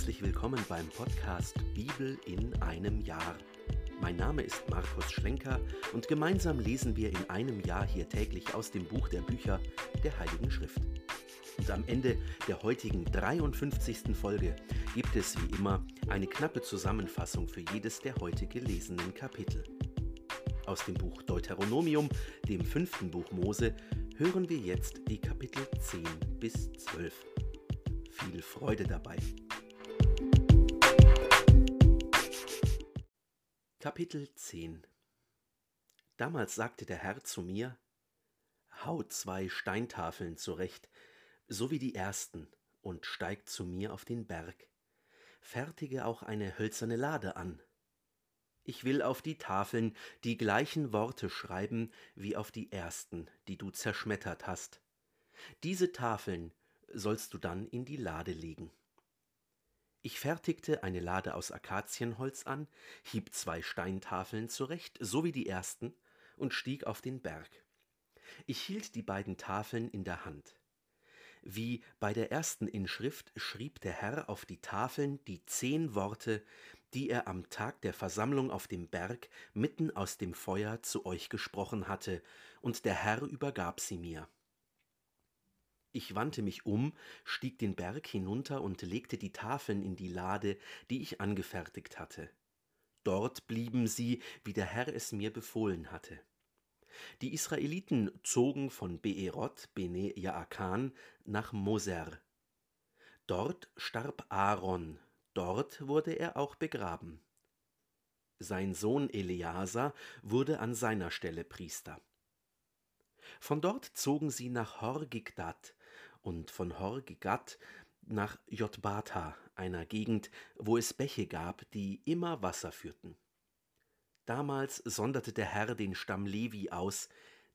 herzlich willkommen beim Podcast Bibel in einem Jahr. Mein Name ist Markus Schlenker und gemeinsam lesen wir in einem Jahr hier täglich aus dem Buch der Bücher der Heiligen Schrift. Und am Ende der heutigen 53. Folge gibt es wie immer eine knappe Zusammenfassung für jedes der heute gelesenen Kapitel. Aus dem Buch Deuteronomium, dem fünften Buch Mose, hören wir jetzt die Kapitel 10 bis 12. Viel Freude dabei. Kapitel 10 Damals sagte der Herr zu mir, Hau zwei Steintafeln zurecht, so wie die ersten, und steig zu mir auf den Berg. Fertige auch eine hölzerne Lade an. Ich will auf die Tafeln die gleichen Worte schreiben wie auf die ersten, die du zerschmettert hast. Diese Tafeln sollst du dann in die Lade legen. Ich fertigte eine Lade aus Akazienholz an, hieb zwei Steintafeln zurecht, so wie die ersten, und stieg auf den Berg. Ich hielt die beiden Tafeln in der Hand. Wie bei der ersten Inschrift schrieb der Herr auf die Tafeln die zehn Worte, die er am Tag der Versammlung auf dem Berg mitten aus dem Feuer zu euch gesprochen hatte, und der Herr übergab sie mir. Ich wandte mich um, stieg den Berg hinunter und legte die Tafeln in die Lade, die ich angefertigt hatte. Dort blieben sie, wie der Herr es mir befohlen hatte. Die Israeliten zogen von Beerot, Bene Jaakan, nach Moser. Dort starb Aaron, dort wurde er auch begraben. Sein Sohn Eleazar wurde an seiner Stelle Priester. Von dort zogen sie nach Horgigdat, und von Horgigat nach Jotbata, einer Gegend, wo es Bäche gab, die immer Wasser führten. Damals sonderte der Herr den Stamm Levi aus,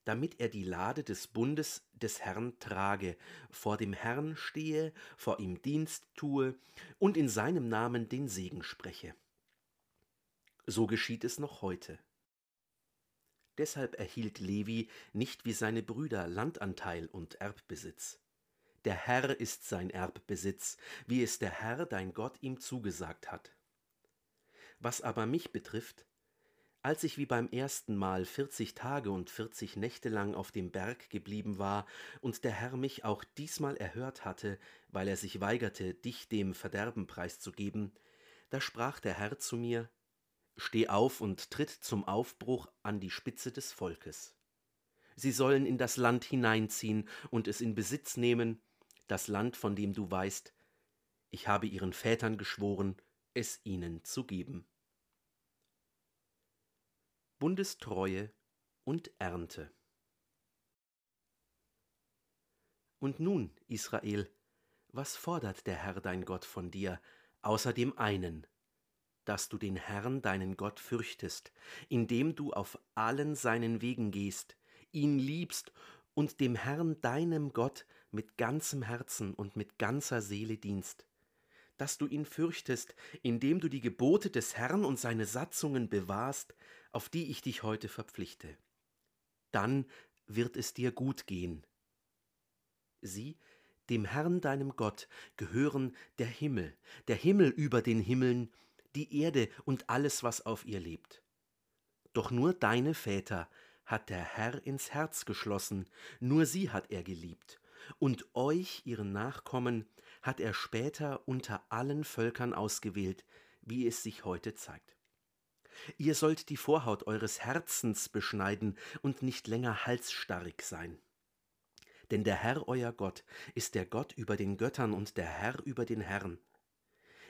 damit er die Lade des Bundes des Herrn trage, vor dem Herrn stehe, vor ihm Dienst tue und in seinem Namen den Segen spreche. So geschieht es noch heute. Deshalb erhielt Levi nicht wie seine Brüder Landanteil und Erbbesitz. Der Herr ist sein Erbbesitz, wie es der Herr dein Gott ihm zugesagt hat. Was aber mich betrifft, als ich wie beim ersten Mal vierzig Tage und vierzig Nächte lang auf dem Berg geblieben war und der Herr mich auch diesmal erhört hatte, weil er sich weigerte, dich dem Verderben preiszugeben, da sprach der Herr zu mir, Steh auf und tritt zum Aufbruch an die Spitze des Volkes. Sie sollen in das Land hineinziehen und es in Besitz nehmen, das Land, von dem du weißt, ich habe ihren Vätern geschworen, es ihnen zu geben. Bundestreue und Ernte. Und nun, Israel, was fordert der Herr dein Gott von dir, außer dem einen, dass du den Herrn deinen Gott fürchtest, indem du auf allen seinen Wegen gehst, ihn liebst und dem Herrn deinem Gott mit ganzem Herzen und mit ganzer Seele dienst, dass du ihn fürchtest, indem du die Gebote des Herrn und seine Satzungen bewahrst, auf die ich dich heute verpflichte. Dann wird es dir gut gehen. Sieh, dem Herrn deinem Gott gehören der Himmel, der Himmel über den Himmeln, die Erde und alles, was auf ihr lebt. Doch nur deine Väter hat der Herr ins Herz geschlossen, nur sie hat er geliebt, und euch, ihren Nachkommen, hat er später unter allen Völkern ausgewählt, wie es sich heute zeigt. Ihr sollt die Vorhaut eures Herzens beschneiden und nicht länger halsstarrig sein. Denn der Herr euer Gott ist der Gott über den Göttern und der Herr über den Herren.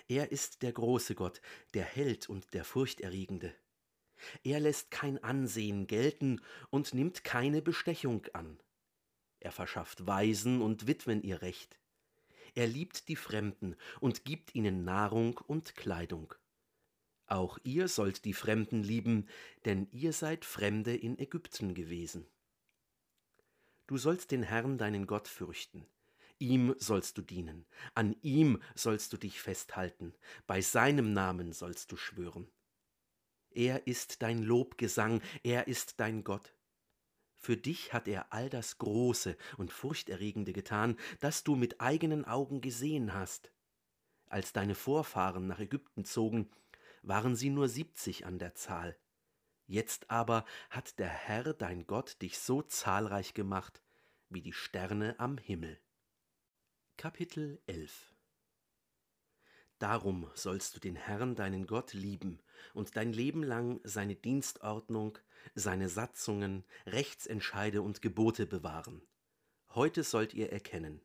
Er ist der große Gott, der Held und der Furchterregende. Er lässt kein Ansehen gelten und nimmt keine Bestechung an. Er verschafft Waisen und Witwen ihr Recht. Er liebt die Fremden und gibt ihnen Nahrung und Kleidung. Auch ihr sollt die Fremden lieben, denn ihr seid Fremde in Ägypten gewesen. Du sollst den Herrn deinen Gott fürchten. Ihm sollst du dienen, an ihm sollst du dich festhalten, bei seinem Namen sollst du schwören. Er ist dein Lobgesang, er ist dein Gott. Für dich hat er all das Große und Furchterregende getan, das du mit eigenen Augen gesehen hast. Als deine Vorfahren nach Ägypten zogen, waren sie nur siebzig an der Zahl. Jetzt aber hat der Herr dein Gott dich so zahlreich gemacht wie die Sterne am Himmel. Kapitel 11 Darum sollst du den Herrn deinen Gott lieben und dein Leben lang seine Dienstordnung, seine Satzungen, Rechtsentscheide und Gebote bewahren. Heute sollt ihr erkennen,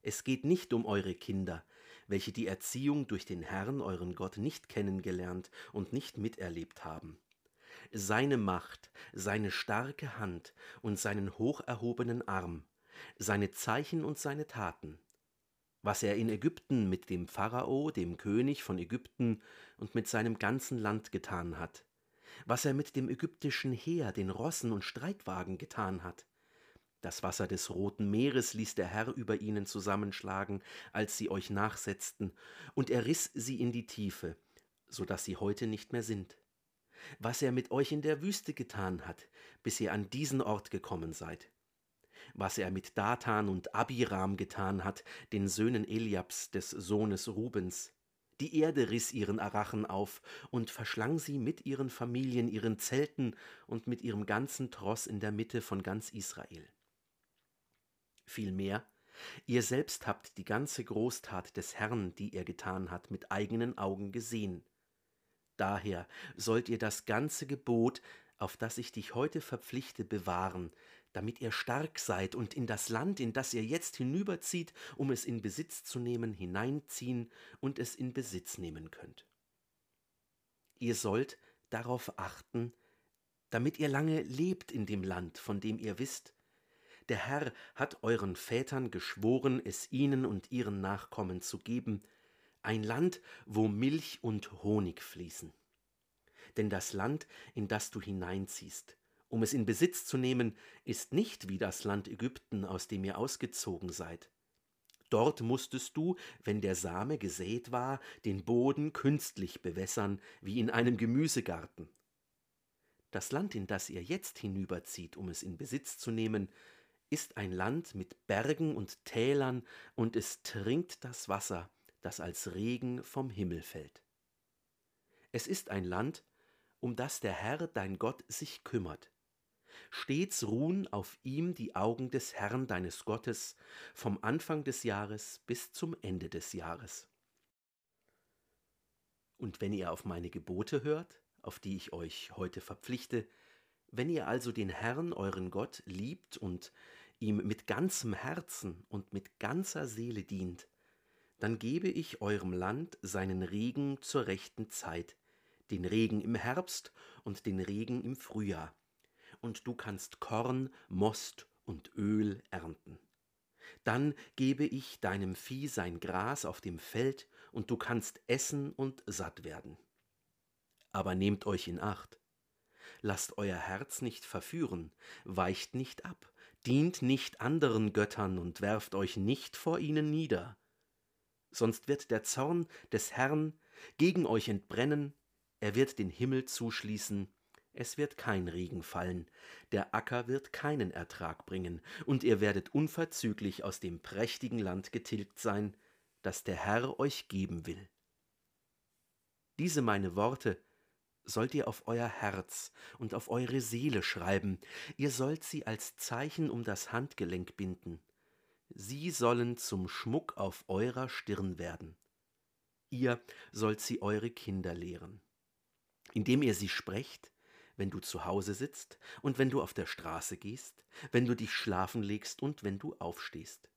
es geht nicht um eure Kinder, welche die Erziehung durch den Herrn euren Gott nicht kennengelernt und nicht miterlebt haben. Seine Macht, seine starke Hand und seinen hocherhobenen Arm, seine Zeichen und seine Taten, was er in Ägypten mit dem Pharao, dem König von Ägypten und mit seinem ganzen Land getan hat, was er mit dem ägyptischen Heer, den Rossen und Streitwagen getan hat. Das Wasser des Roten Meeres ließ der Herr über ihnen zusammenschlagen, als sie euch nachsetzten, und er riß sie in die Tiefe, so dass sie heute nicht mehr sind. Was er mit euch in der Wüste getan hat, bis ihr an diesen Ort gekommen seid was er mit Dathan und Abiram getan hat, den Söhnen Eliabs des Sohnes Rubens. Die Erde riß ihren Arachen auf und verschlang sie mit ihren Familien, ihren Zelten und mit ihrem ganzen Tross in der Mitte von ganz Israel. Vielmehr, ihr selbst habt die ganze Großtat des Herrn, die er getan hat, mit eigenen Augen gesehen. Daher sollt ihr das ganze Gebot, auf das ich dich heute verpflichte, bewahren, damit ihr stark seid und in das Land, in das ihr jetzt hinüberzieht, um es in Besitz zu nehmen, hineinziehen und es in Besitz nehmen könnt. Ihr sollt darauf achten, damit ihr lange lebt in dem Land, von dem ihr wisst, der Herr hat euren Vätern geschworen, es ihnen und ihren Nachkommen zu geben, ein Land, wo Milch und Honig fließen. Denn das Land, in das du hineinziehst, um es in Besitz zu nehmen, ist nicht wie das Land Ägypten, aus dem ihr ausgezogen seid. Dort musstest du, wenn der Same gesät war, den Boden künstlich bewässern, wie in einem Gemüsegarten. Das Land, in das ihr jetzt hinüberzieht, um es in Besitz zu nehmen, ist ein Land mit Bergen und Tälern, und es trinkt das Wasser, das als Regen vom Himmel fällt. Es ist ein Land, um das der Herr dein Gott sich kümmert. Stets ruhen auf ihm die Augen des Herrn deines Gottes vom Anfang des Jahres bis zum Ende des Jahres. Und wenn ihr auf meine Gebote hört, auf die ich euch heute verpflichte, wenn ihr also den Herrn euren Gott liebt und ihm mit ganzem Herzen und mit ganzer Seele dient, dann gebe ich eurem Land seinen Regen zur rechten Zeit, den Regen im Herbst und den Regen im Frühjahr, und du kannst Korn, Most und Öl ernten. Dann gebe ich deinem Vieh sein Gras auf dem Feld, und du kannst essen und satt werden. Aber nehmt euch in Acht. Lasst euer Herz nicht verführen, weicht nicht ab, dient nicht anderen Göttern und werft euch nicht vor ihnen nieder. Sonst wird der Zorn des Herrn gegen euch entbrennen, er wird den Himmel zuschließen es wird kein Regen fallen, der Acker wird keinen Ertrag bringen, und ihr werdet unverzüglich aus dem prächtigen Land getilgt sein, das der Herr euch geben will. Diese meine Worte sollt ihr auf euer Herz und auf eure Seele schreiben, ihr sollt sie als Zeichen um das Handgelenk binden, sie sollen zum Schmuck auf eurer Stirn werden. Ihr sollt sie eure Kinder lehren. Indem ihr sie sprecht, wenn du zu Hause sitzt und wenn du auf der Straße gehst, wenn du dich schlafen legst und wenn du aufstehst.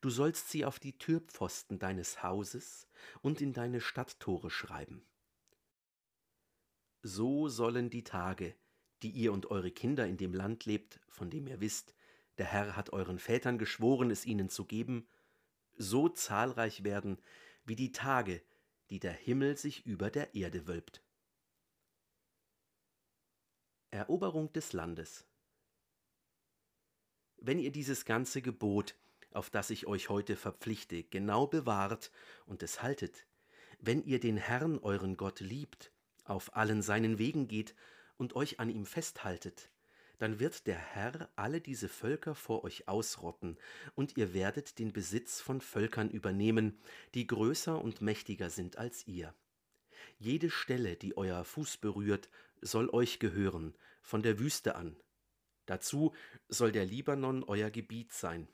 Du sollst sie auf die Türpfosten deines Hauses und in deine Stadttore schreiben. So sollen die Tage, die ihr und eure Kinder in dem Land lebt, von dem ihr wisst, der Herr hat euren Vätern geschworen, es ihnen zu geben, so zahlreich werden wie die Tage, die der Himmel sich über der Erde wölbt. Eroberung des Landes. Wenn ihr dieses ganze Gebot, auf das ich euch heute verpflichte, genau bewahrt und es haltet, wenn ihr den Herrn euren Gott liebt, auf allen seinen Wegen geht und euch an ihm festhaltet, dann wird der Herr alle diese Völker vor euch ausrotten, und ihr werdet den Besitz von Völkern übernehmen, die größer und mächtiger sind als ihr. Jede Stelle, die euer Fuß berührt, soll euch gehören, von der Wüste an. Dazu soll der Libanon euer Gebiet sein,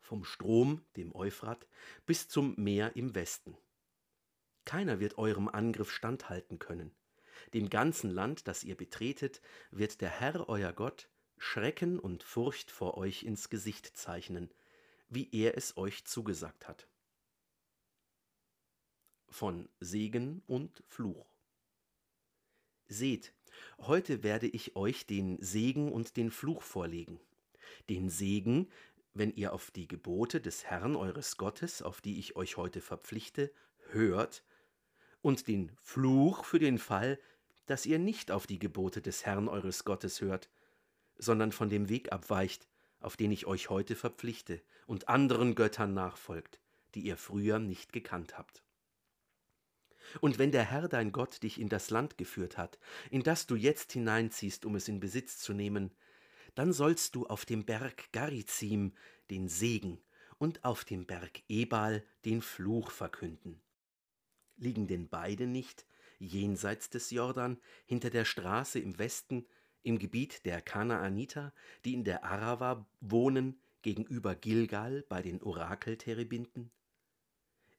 vom Strom, dem Euphrat, bis zum Meer im Westen. Keiner wird eurem Angriff standhalten können. Dem ganzen Land, das ihr betretet, wird der Herr euer Gott Schrecken und Furcht vor euch ins Gesicht zeichnen, wie er es euch zugesagt hat. Von Segen und Fluch. Seht, heute werde ich euch den Segen und den Fluch vorlegen. Den Segen, wenn ihr auf die Gebote des Herrn eures Gottes, auf die ich euch heute verpflichte, hört, und den Fluch für den Fall, dass ihr nicht auf die Gebote des Herrn eures Gottes hört, sondern von dem Weg abweicht, auf den ich euch heute verpflichte, und anderen Göttern nachfolgt, die ihr früher nicht gekannt habt. Und wenn der Herr dein Gott dich in das Land geführt hat, in das du jetzt hineinziehst, um es in Besitz zu nehmen, dann sollst du auf dem Berg Garizim den Segen und auf dem Berg Ebal den Fluch verkünden. Liegen denn beide nicht jenseits des Jordan, hinter der Straße im Westen, im Gebiet der Kanaaniter, die in der Arava wohnen, gegenüber Gilgal bei den Orakelterebinden?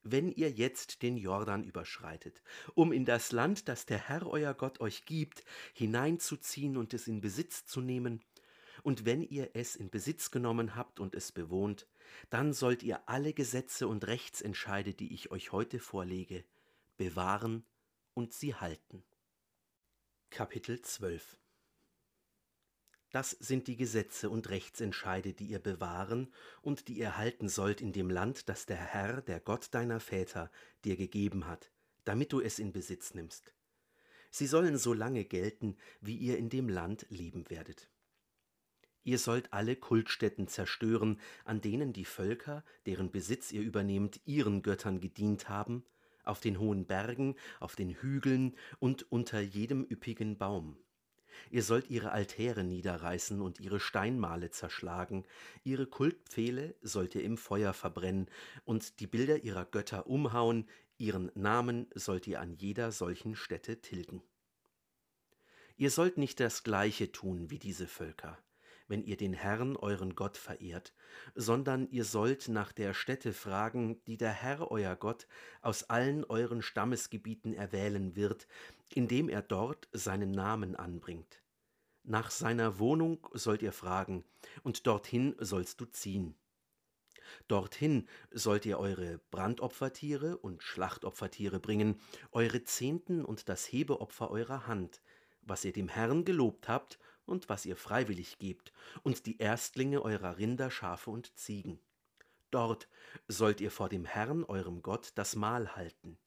Wenn ihr jetzt den Jordan überschreitet, um in das Land, das der Herr euer Gott euch gibt, hineinzuziehen und es in Besitz zu nehmen, und wenn ihr es in Besitz genommen habt und es bewohnt, dann sollt ihr alle Gesetze und Rechtsentscheide, die ich euch heute vorlege, bewahren und sie halten. Kapitel 12 Das sind die Gesetze und Rechtsentscheide, die ihr bewahren und die ihr halten sollt in dem Land, das der Herr, der Gott deiner Väter, dir gegeben hat, damit du es in Besitz nimmst. Sie sollen so lange gelten, wie ihr in dem Land leben werdet. Ihr sollt alle Kultstätten zerstören, an denen die Völker, deren Besitz ihr übernehmt, ihren Göttern gedient haben, auf den hohen Bergen, auf den Hügeln und unter jedem üppigen Baum. Ihr sollt ihre Altäre niederreißen und ihre Steinmale zerschlagen, ihre Kultpfähle sollt ihr im Feuer verbrennen und die Bilder ihrer Götter umhauen, ihren Namen sollt ihr an jeder solchen Stätte tilgen. Ihr sollt nicht das gleiche tun wie diese Völker wenn ihr den Herrn euren Gott verehrt, sondern ihr sollt nach der Stätte fragen, die der Herr euer Gott aus allen euren Stammesgebieten erwählen wird, indem er dort seinen Namen anbringt. Nach seiner Wohnung sollt ihr fragen, und dorthin sollst du ziehen. Dorthin sollt ihr eure Brandopfertiere und Schlachtopfertiere bringen, eure Zehnten und das Hebeopfer eurer Hand, was ihr dem Herrn gelobt habt und was ihr freiwillig gebt, und die Erstlinge eurer Rinder, Schafe und Ziegen. Dort sollt ihr vor dem Herrn, eurem Gott, das Mahl halten.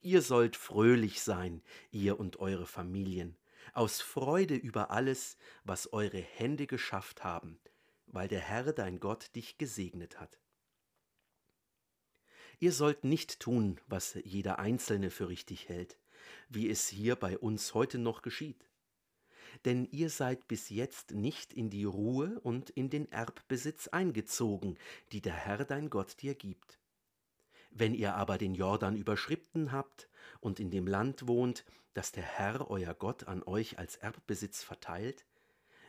Ihr sollt fröhlich sein, ihr und eure Familien, aus Freude über alles, was eure Hände geschafft haben, weil der Herr dein Gott dich gesegnet hat. Ihr sollt nicht tun, was jeder Einzelne für richtig hält, wie es hier bei uns heute noch geschieht denn ihr seid bis jetzt nicht in die Ruhe und in den Erbbesitz eingezogen, die der Herr dein Gott dir gibt. Wenn ihr aber den Jordan überschritten habt und in dem Land wohnt, das der Herr euer Gott an euch als Erbbesitz verteilt,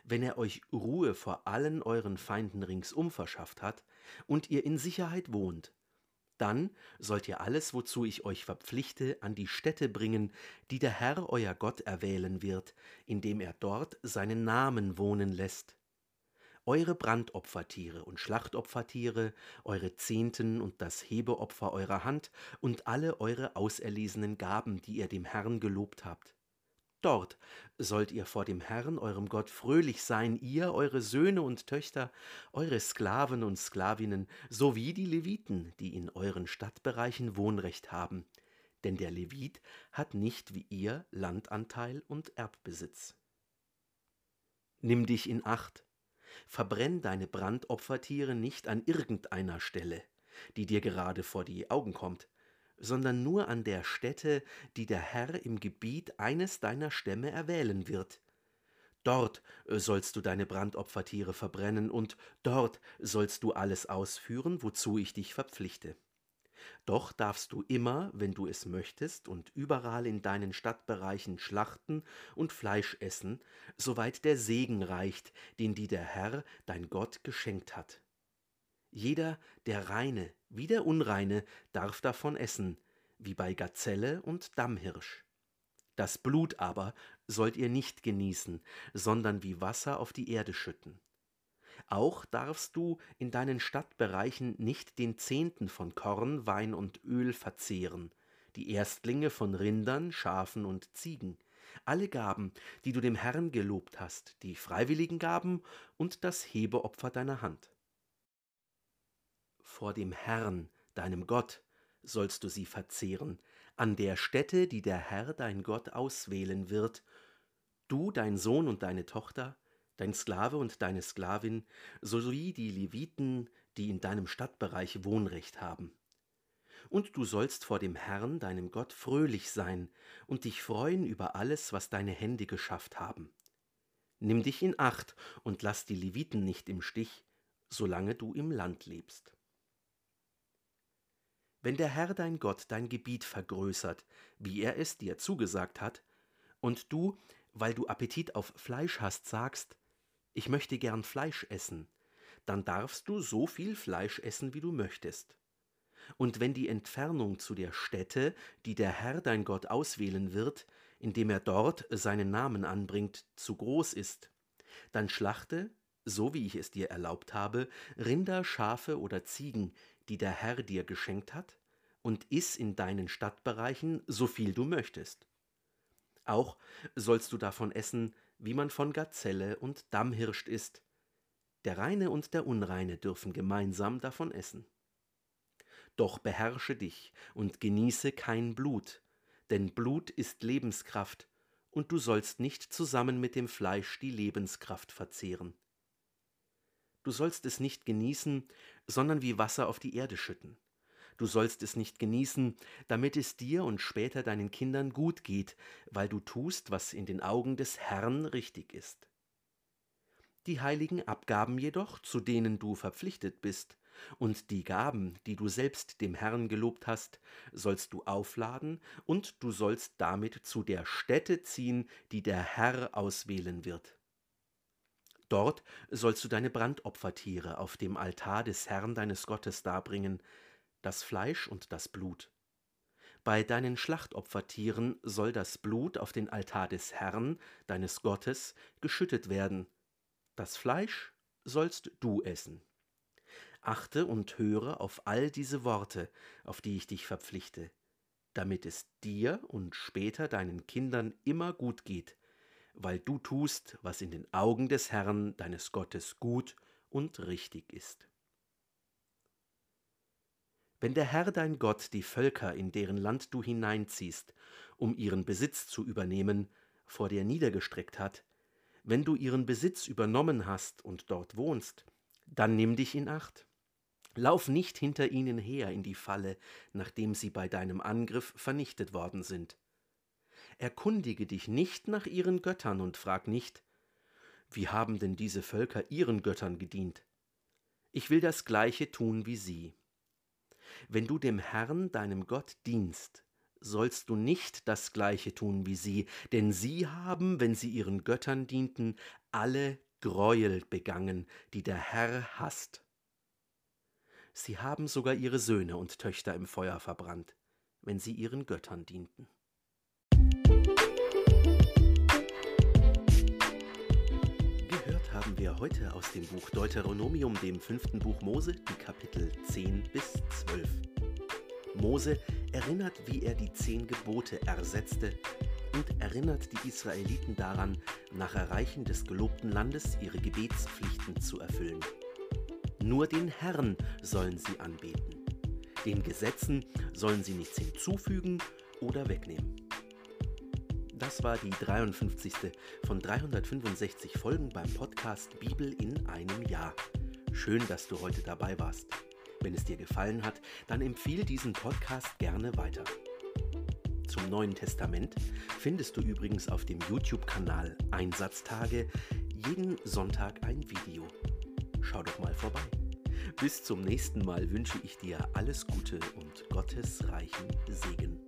wenn er euch Ruhe vor allen euren Feinden ringsum verschafft hat und ihr in Sicherheit wohnt, dann sollt ihr alles, wozu ich euch verpflichte, an die Stätte bringen, die der Herr euer Gott erwählen wird, indem er dort seinen Namen wohnen lässt. Eure Brandopfertiere und Schlachtopfertiere, eure Zehnten und das Hebeopfer eurer Hand und alle eure auserlesenen Gaben, die ihr dem Herrn gelobt habt. Dort sollt ihr vor dem Herrn, eurem Gott, fröhlich sein, ihr, eure Söhne und Töchter, eure Sklaven und Sklavinnen, sowie die Leviten, die in euren Stadtbereichen Wohnrecht haben. Denn der Levit hat nicht wie ihr Landanteil und Erbbesitz. Nimm dich in Acht, verbrenn deine Brandopfertiere nicht an irgendeiner Stelle, die dir gerade vor die Augen kommt, sondern nur an der Stätte, die der Herr im Gebiet eines deiner Stämme erwählen wird. Dort äh, sollst du deine Brandopfertiere verbrennen, und dort sollst du alles ausführen, wozu ich dich verpflichte. Doch darfst du immer, wenn du es möchtest, und überall in deinen Stadtbereichen schlachten und Fleisch essen, soweit der Segen reicht, den dir der Herr, dein Gott, geschenkt hat. Jeder, der Reine wie der Unreine, darf davon essen, wie bei Gazelle und Dammhirsch. Das Blut aber sollt ihr nicht genießen, sondern wie Wasser auf die Erde schütten. Auch darfst du in deinen Stadtbereichen nicht den Zehnten von Korn, Wein und Öl verzehren, die Erstlinge von Rindern, Schafen und Ziegen, alle Gaben, die du dem Herrn gelobt hast, die freiwilligen Gaben und das Hebeopfer deiner Hand. Vor dem Herrn, deinem Gott, sollst du sie verzehren, an der Stätte, die der Herr dein Gott auswählen wird, du, dein Sohn und deine Tochter, dein Sklave und deine Sklavin, sowie die Leviten, die in deinem Stadtbereich Wohnrecht haben. Und du sollst vor dem Herrn, deinem Gott, fröhlich sein und dich freuen über alles, was deine Hände geschafft haben. Nimm dich in Acht und lass die Leviten nicht im Stich, solange du im Land lebst. Wenn der Herr dein Gott dein Gebiet vergrößert, wie er es dir zugesagt hat, und du, weil du Appetit auf Fleisch hast, sagst, ich möchte gern Fleisch essen, dann darfst du so viel Fleisch essen, wie du möchtest. Und wenn die Entfernung zu der Stätte, die der Herr dein Gott auswählen wird, indem er dort seinen Namen anbringt, zu groß ist, dann schlachte, so wie ich es dir erlaubt habe, Rinder, Schafe oder Ziegen, die der Herr dir geschenkt hat, und iss in deinen Stadtbereichen so viel du möchtest. Auch sollst du davon essen, wie man von Gazelle und Dammhirscht isst. Der Reine und der Unreine dürfen gemeinsam davon essen. Doch beherrsche dich und genieße kein Blut, denn Blut ist Lebenskraft, und du sollst nicht zusammen mit dem Fleisch die Lebenskraft verzehren. Du sollst es nicht genießen, sondern wie Wasser auf die Erde schütten. Du sollst es nicht genießen, damit es dir und später deinen Kindern gut geht, weil du tust, was in den Augen des Herrn richtig ist. Die heiligen Abgaben jedoch, zu denen du verpflichtet bist, und die Gaben, die du selbst dem Herrn gelobt hast, sollst du aufladen, und du sollst damit zu der Stätte ziehen, die der Herr auswählen wird. Dort sollst du deine Brandopfertiere auf dem Altar des Herrn deines Gottes darbringen, das Fleisch und das Blut. Bei deinen Schlachtopfertieren soll das Blut auf den Altar des Herrn, deines Gottes, geschüttet werden. Das Fleisch sollst du essen. Achte und höre auf all diese Worte, auf die ich dich verpflichte, damit es dir und später deinen Kindern immer gut geht, weil du tust, was in den Augen des Herrn, deines Gottes, gut und richtig ist. Wenn der Herr dein Gott die Völker, in deren Land du hineinziehst, um ihren Besitz zu übernehmen, vor dir niedergestreckt hat, wenn du ihren Besitz übernommen hast und dort wohnst, dann nimm dich in Acht. Lauf nicht hinter ihnen her in die Falle, nachdem sie bei deinem Angriff vernichtet worden sind. Erkundige dich nicht nach ihren Göttern und frag nicht, wie haben denn diese Völker ihren Göttern gedient? Ich will das gleiche tun wie sie. Wenn du dem Herrn, deinem Gott, dienst, sollst du nicht das gleiche tun wie sie, denn sie haben, wenn sie ihren Göttern dienten, alle Greuel begangen, die der Herr hasst. Sie haben sogar ihre Söhne und Töchter im Feuer verbrannt, wenn sie ihren Göttern dienten. Haben wir heute aus dem Buch Deuteronomium, dem fünften Buch Mose, die Kapitel 10 bis 12. Mose erinnert, wie er die zehn Gebote ersetzte und erinnert die Israeliten daran, nach Erreichen des gelobten Landes ihre Gebetspflichten zu erfüllen. Nur den Herrn sollen sie anbeten. Den Gesetzen sollen sie nichts hinzufügen oder wegnehmen. Das war die 53. von 365 Folgen beim Podcast Bibel in einem Jahr. Schön, dass du heute dabei warst. Wenn es dir gefallen hat, dann empfehle diesen Podcast gerne weiter. zum Neuen Testament findest du übrigens auf dem YouTube-Kanal Einsatztage jeden Sonntag ein Video. Schau doch mal vorbei. Bis zum nächsten Mal wünsche ich dir alles Gute und Gottes reichen Segen.